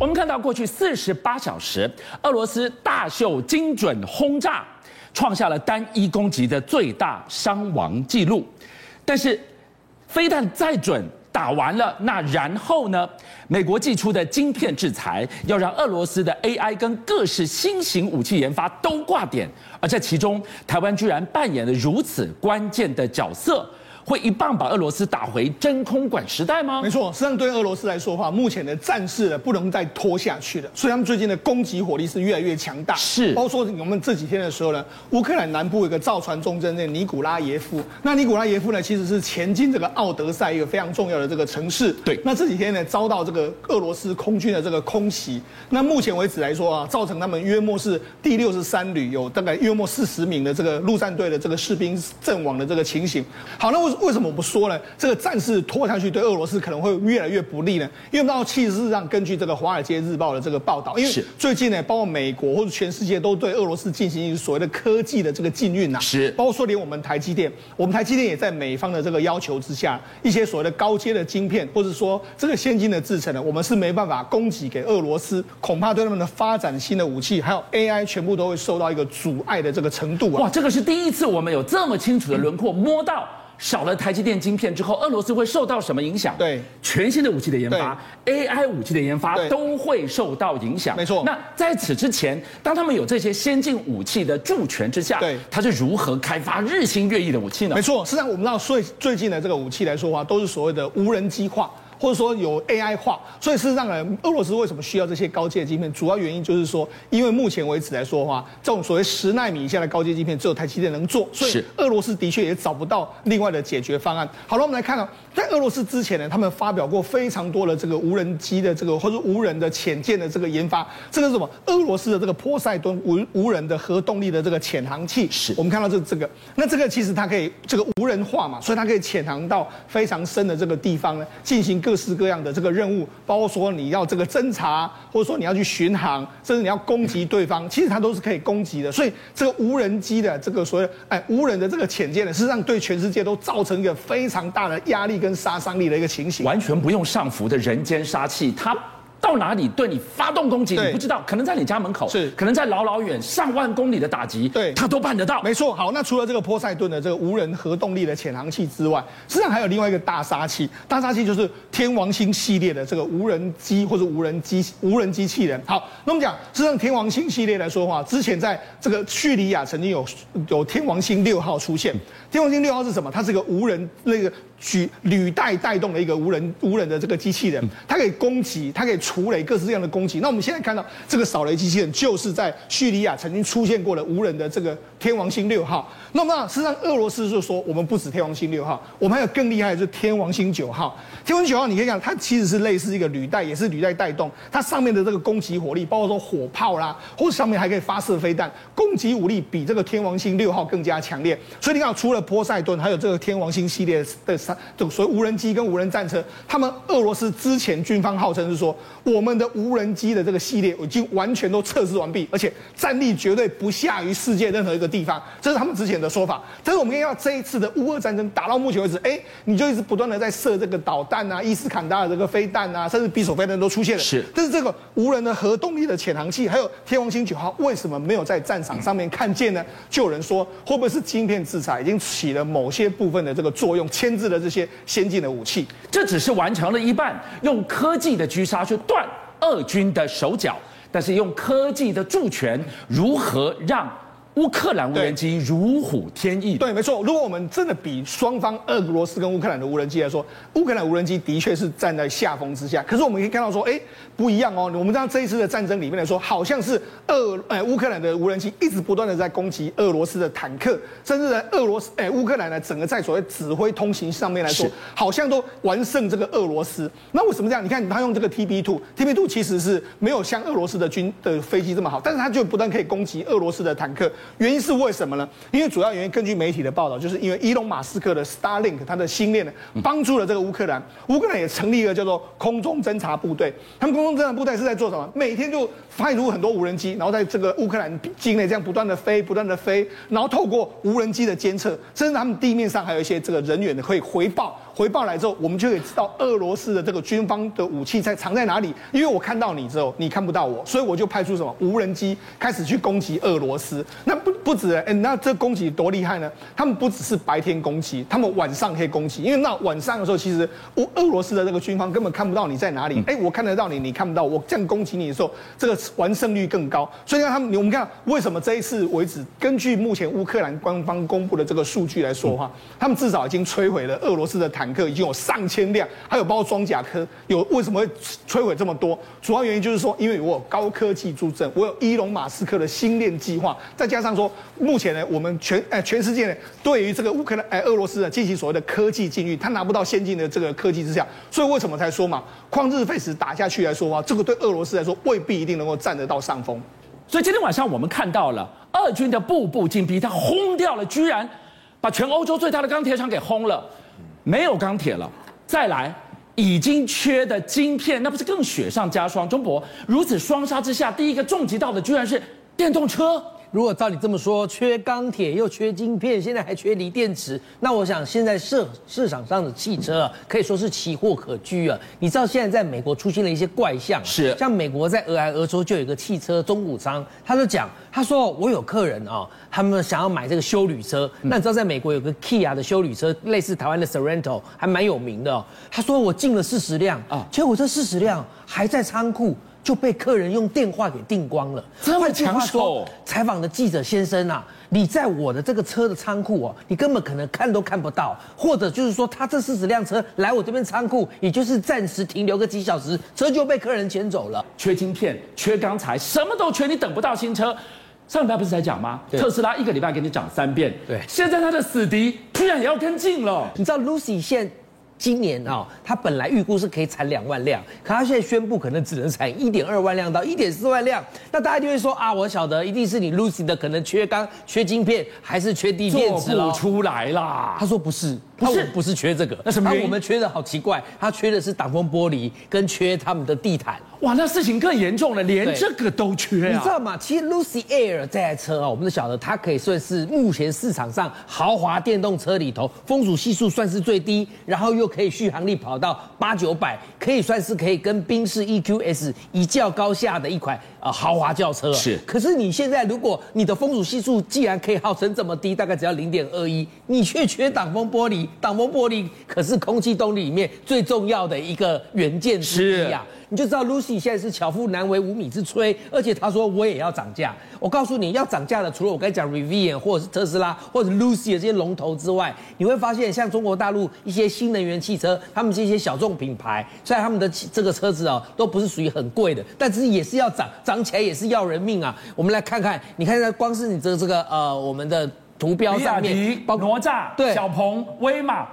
我们看到过去四十八小时，俄罗斯大秀精准轰炸，创下了单一攻击的最大伤亡记录。但是，飞弹再准，打完了，那然后呢？美国祭出的晶片制裁，要让俄罗斯的 AI 跟各式新型武器研发都挂点，而在其中，台湾居然扮演了如此关键的角色。会一棒把俄罗斯打回真空管时代吗？没错，实际上对俄罗斯来说的话，目前的战事呢不能再拖下去了，所以他们最近的攻击火力是越来越强大。是，包括说我们这几天的时候呢，乌克兰南部有一个造船重镇，那尼古拉耶夫。那尼古拉耶夫呢，其实是前进这个奥德赛一个非常重要的这个城市。对，那这几天呢，遭到这个俄罗斯空军的这个空袭。那目前为止来说啊，造成他们约莫是第六十三旅有大概约莫四十名的这个陆战队的这个士兵阵亡的这个情形。好，那为为什么我不说呢？这个战事拖下去对俄罗斯可能会越来越不利呢？因为我们到其实事实上，根据这个《华尔街日报》的这个报道，因为最近呢，包括美国或者全世界都对俄罗斯进行所谓的科技的这个禁运呐，是，包括说连我们台积电，我们台积电也在美方的这个要求之下，一些所谓的高阶的晶片，或者说这个先进的制程呢，我们是没办法供给给俄罗斯，恐怕对他们的发展新的武器还有 AI 全部都会受到一个阻碍的这个程度啊！哇，这个是第一次我们有这么清楚的轮廓摸到。少了台积电晶片之后，俄罗斯会受到什么影响？对，全新的武器的研发，AI 武器的研发都会受到影响。没错。那在此之前，当他们有这些先进武器的助权之下，对，他是如何开发日新月异的武器呢？没错。实际上，我们知道最最近的这个武器来说的话，都是所谓的无人机化。或者说有 AI 化，所以事实上呢，俄罗斯为什么需要这些高阶的晶片？主要原因就是说，因为目前为止来说的话，这种所谓十纳米以下的高阶晶片只有台积电能做，所以俄罗斯的确也找不到另外的解决方案。好了，我们来看啊，在俄罗斯之前呢，他们发表过非常多的这个无人机的这个或者无人的潜舰的这个研发。这个是什么？俄罗斯的这个波塞冬无无人的核动力的这个潜航器。是我们看到这这个，那这个其实它可以这个无人化嘛，所以它可以潜航到非常深的这个地方呢，进行各式各样的这个任务，包括说你要这个侦查，或者说你要去巡航，甚至你要攻击对方，其实它都是可以攻击的。所以这个无人机的这个所谓哎无人的这个潜舰呢，事实上对全世界都造成一个非常大的压力跟杀伤力的一个情形，完全不用上浮的人间杀气，它。到哪里对你发动攻击，你不知道，可能在你家门口，是可能在老老远上万公里的打击，对，他都办得到。没错，好，那除了这个波塞顿的这个无人核动力的潜航器之外，实际上还有另外一个大杀器，大杀器就是天王星系列的这个无人机或者无人机无人机器人。好，那我们讲，实际上天王星系列来说的话，之前在这个叙利亚曾经有有天王星六号出现。天王星六号是什么？它是个无人那个。举履带带动的一个无人无人的这个机器人，它可以攻击，它可以除雷，各式各样的攻击。那我们现在看到这个扫雷机器人，就是在叙利亚曾经出现过的无人的这个天王星六号。那么实际上俄罗斯就说，我们不止天王星六号，我们还有更厉害的，是天王星九号。天王星九号你可以讲，它其实是类似一个履带，也是履带带动，它上面的这个攻击火力，包括说火炮啦，或者上面还可以发射飞弹，攻击武力比这个天王星六号更加强烈。所以你看，除了波塞顿，还有这个天王星系列的。这个所谓无人机跟无人战车，他们俄罗斯之前军方号称是说，我们的无人机的这个系列已经完全都测试完毕，而且战力绝对不下于世界任何一个地方，这是他们之前的说法。但是我们看到这一次的乌俄战争打到目前为止，哎，你就一直不断的在射这个导弹啊，伊斯坎达尔这个飞弹啊，甚至匕首飞弹都出现了。是，但是这个无人的核动力的潜航器，还有天王星九号，为什么没有在战场上面看见呢？就有人说，会不会是晶片制裁已经起了某些部分的这个作用，牵制了这些先进的武器？这只是完成了一半，用科技的狙杀去断俄军的手脚，但是用科技的助拳，如何让？乌克兰无人机如虎添翼，对，没错。如果我们真的比双方俄罗斯跟乌克兰的无人机来说，乌克兰无人机的确是站在下风之下。可是我们可以看到说，哎，不一样哦。我们知道这一次的战争里面来说，好像是俄哎乌克兰的无人机一直不断的在攻击俄罗斯的坦克，甚至在俄罗斯哎乌克兰呢整个在所谓指挥通行上面来说，好像都完胜这个俄罗斯。那为什么这样？你看他用这个 TB two，TB two 其实是没有像俄罗斯的军的飞机这么好，但是他就不断可以攻击俄罗斯的坦克。原因是为什么呢？因为主要原因，根据媒体的报道，就是因为伊隆马斯克的 Starlink，它的星链呢，帮助了这个乌克兰。乌克兰也成立了叫做空中侦察部队。他们空中侦察部队是在做什么？每天就派出很多无人机，然后在这个乌克兰境内这样不断的飞，不断的飞，然后透过无人机的监测，甚至他们地面上还有一些这个人员的可以回报。回报来之后，我们就可以知道俄罗斯的这个军方的武器在藏在哪里。因为我看到你之后，你看不到我，所以我就派出什么无人机开始去攻击俄罗斯。那不不止，哎，那这攻击多厉害呢？他们不只是白天攻击，他们晚上可以攻击。因为那晚上的时候，其实俄俄罗斯的这个军方根本看不到你在哪里。哎，我看得到你，你看不到我。这样攻击你的时候，这个完胜率更高。所以让他们，我们看为什么这一次为止，根据目前乌克兰官方公布的这个数据来说的话，他们至少已经摧毁了俄罗斯的坦克已经有上千辆，还有包括装甲车，有为什么会摧毁这么多？主要原因就是说，因为我有高科技助阵，我有伊隆马斯克的星链计划，再加上说，目前呢，我们全哎全世界呢，对于这个乌克兰哎俄罗斯呢进行所谓的科技禁运，他拿不到先进的这个科技之下，所以为什么才说嘛，旷日费时打下去来说的话，这个对俄罗斯来说未必一定能够占得到上风。所以今天晚上我们看到了俄军的步步紧逼，他轰掉了，居然把全欧洲最大的钢铁厂给轰了，没有钢铁了。再来，已经缺的晶片，那不是更雪上加霜？中博如此双杀之下，第一个重击到的居然是电动车。如果照你这么说，缺钢铁又缺晶片，现在还缺锂电池，那我想现在市市场上的汽车啊，可以说是奇货可居啊。你知道现在在美国出现了一些怪象，是像美国在俄亥俄州就有一个汽车中古商，他就讲，他说我有客人啊，他们想要买这个修旅车，那你知道在美国有个 Kia 的修旅车，类似台湾的 Sorento，还蛮有名的哦。他说我进了四十辆啊，结果这四十辆还在仓库。就被客人用电话给订光了。这么抢手！采访的记者先生啊，你在我的这个车的仓库哦，你根本可能看都看不到，或者就是说，他这四十辆车来我这边仓库，也就是暂时停留个几小时，车就被客人牵走了。缺晶片，缺钢材，什么都缺，你等不到新车。上礼拜不是才讲吗？特斯拉一个礼拜给你涨三遍。对，现在他的死敌居然也要跟进了。你知道 Lucy 现今年啊，它本来预估是可以产两万辆，可它现在宣布可能只能产一点二万辆到一点四万辆。那大家就会说啊，我晓得一定是你 Lucy 的可能缺钢、缺晶片，还是缺锂电池做不出来啦。他说不是，不是，不是缺这个。那什么？我们缺的好奇怪，他缺的是挡风玻璃跟缺他们的地毯。哇，那事情更严重了，连这个都缺啊！你知道吗？其实 Lucy Air 这台车啊，我们都晓得，它可以算是目前市场上豪华电动车里头风阻系数算是最低，然后又可以续航力跑到八九百，可以算是可以跟宾士 EQS 一较高下的一款呃豪华轿车。是。可是你现在如果你的风阻系数既然可以号称这么低，大概只要零点二一，你却缺挡风玻璃，挡风玻璃可是空气动力里面最重要的一个元件之一啊。你就知道 Lucy 现在是巧妇难为无米之炊，而且他说我也要涨价。我告诉你要涨价的，除了我刚才讲 Rivian 或者是特斯拉或者 Lucy 的这些龙头之外，你会发现像中国大陆一些新能源汽车，他们这些小众品牌，虽然他们的这个车子啊都不是属于很贵的，但是也是要涨，涨起来也是要人命啊。我们来看看，你看看光是你这这个呃我们的图标上面，包括哪吒、对小鹏、威马。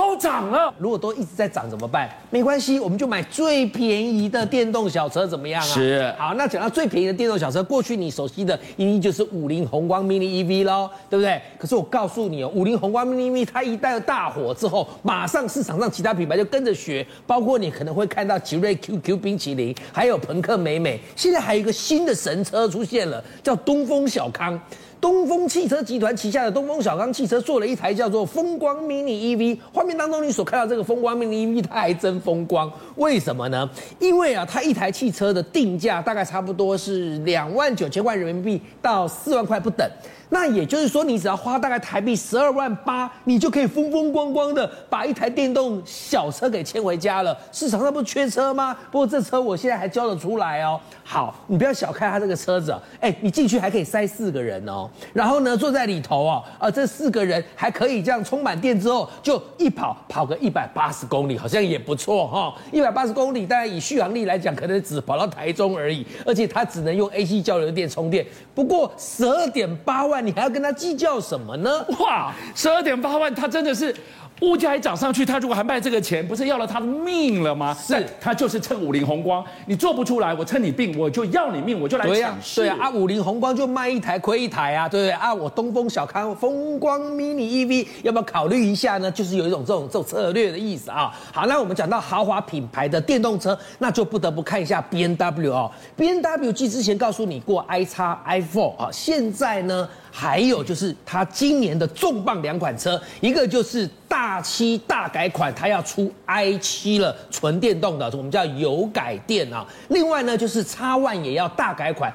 都涨了，如果都一直在涨怎么办？没关系，我们就买最便宜的电动小车，怎么样啊？是。好，那讲到最便宜的电动小车，过去你熟悉的一定就是五菱宏光 mini EV 喽，对不对？可是我告诉你哦，五菱宏光 mini EV 它一旦大火之后，马上市场上其他品牌就跟着学，包括你可能会看到奇瑞 QQ 冰淇淋，还有朋克美美，现在还有一个新的神车出现了，叫东风小康。东风汽车集团旗下的东风小康汽车做了一台叫做风光 mini EV，画面当中你所看到这个风光 mini EV，它还真风光，为什么呢？因为啊，它一台汽车的定价大概差不多是两万九千块人民币到四万块不等。那也就是说，你只要花大概台币十二万八，你就可以风风光光的把一台电动小车给牵回家了。市场上不缺车吗？不过这车我现在还交得出来哦。好，你不要小看它这个车子，哎，你进去还可以塞四个人哦。然后呢，坐在里头哦，啊，这四个人还可以这样充满电之后，就一跑跑个一百八十公里，好像也不错哈。一百八十公里，当然以续航力来讲，可能只跑到台中而已，而且它只能用 AC 交流电充电。不过十二点八万。你还要跟他计较什么呢？哇，十二点八万，他真的是。物价还涨上去，他如果还卖这个钱，不是要了他的命了吗？是，他就是趁五菱宏光，你做不出来，我趁你病，我就要你命，我就来抢。对啊，对啊，啊，五菱宏光就卖一台亏一台啊，对不对啊？我东风小康风光 mini EV 要不要考虑一下呢？就是有一种这种这种策略的意思啊。好，那我们讲到豪华品牌的电动车，那就不得不看一下 B N W 哦。，B N W 继之前告诉你过 i 叉 i4 啊，现在呢还有就是它今年的重磅两款车，一个就是。大大七大改款，它要出 i 七了，纯电动的，我们叫油改电啊。另外呢，就是 X1 也要大改款。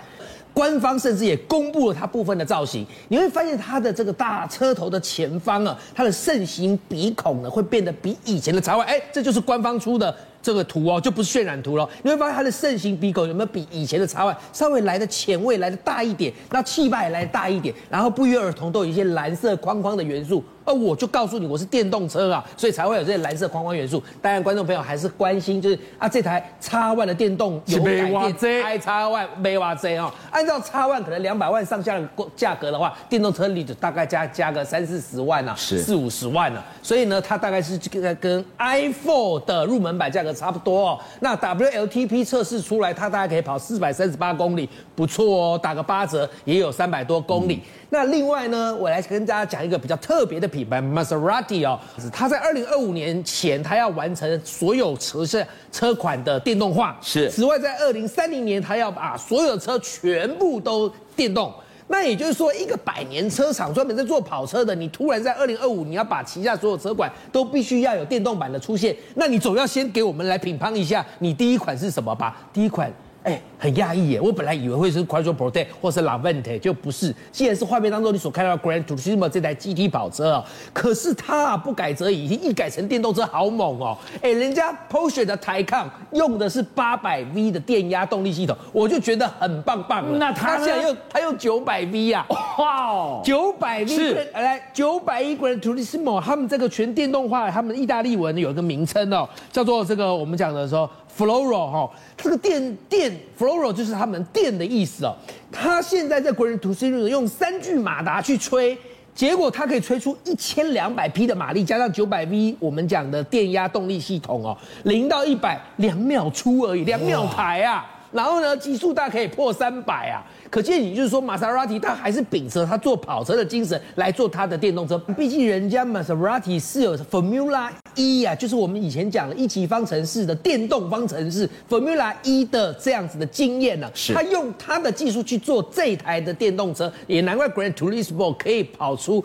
官方甚至也公布了它部分的造型，你会发现它的这个大车头的前方啊，它的盛行鼻孔呢会变得比以前的 X1，哎，这就是官方出的这个图哦，就不是。渲染图了。你会发现它的盛行鼻孔有没有比以前的叉 Y 稍微来的前卫，来的大一点，那气派也来的大一点，然后不约而同都有一些蓝色框框的元素。而我就告诉你，我是。电动车啊，所以才会有这些蓝色框框元素。当然，观众朋友还是。关心，就是。啊，这台叉 Y 的电动油改电 i 叉 Y 没哇 Z 哦。按照叉 Y 可能两百万上下的价格的话，电动车里就大概加加个三四十万啊，四五十万啊。所以呢，它大概是。跟跟 iPhone 的入门版价格差不多哦。那 WLTP 测试出来，它大概可以跑四百三十八公里，不错哦，打个八折也有三百多公里。嗯那另外呢，我来跟大家讲一个比较特别的品牌，Maserati 哦，它在二零二五年前，它要完成所有车车车款的电动化。是。此外，在二零三零年，它要把所有的车全部都电动。那也就是说，一个百年车厂专门在做跑车的，你突然在二零二五，你要把旗下所有车款都必须要有电动版的出现，那你总要先给我们来品乓一下，你第一款是什么吧？第一款。哎、欸，很讶异耶！我本来以为会是 Quattro Porte 或是 Lavante，就不是。既然是画面当中你所看到的 Grand Turismo 这台 GT 跑车哦，可是它啊不改则已，一改成电动车，好猛哦！哎、欸，人家 Porsche 的 Taycan 用的是八百 V 的电压动力系统，我就觉得很棒棒了。那它现在用它用九百 V 啊？哇哦，九百 V 是来九百一 Grand Turismo，他们这个全电动化，他们意大利文有一个名称哦，叫做这个我们讲的说。Floral 哈，这个电电 Floral 就是他们电的意思哦。他现在在 Gran Turismo 用三具马达去吹，结果它可以吹出一千两百匹的马力，加上九百 V 我们讲的电压动力系统哦，零到一百两秒出而已，两秒台啊。然后呢，极速大可以破三百啊。可见，也就是说，玛莎拉蒂它还是秉持它做跑车的精神来做它的电动车。毕竟，人家玛莎拉蒂是有 Formula E 啊，就是我们以前讲的一级方程式的电动方程式 Formula E 的这样子的经验呢、啊。是。他用他的技术去做这台的电动车，也难怪 Grand Turismo 可以跑出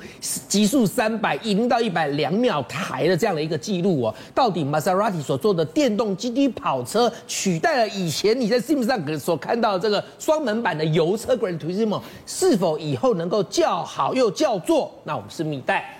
极速三百零到一百两秒台的这样的一个记录哦。到底 Maserati 所做的电动 GT 跑车取代了以前你在 Sim 上所看到的这个双门版的油车 Grand Turismo 是否以后能够叫好又叫座？那我们拭目以待。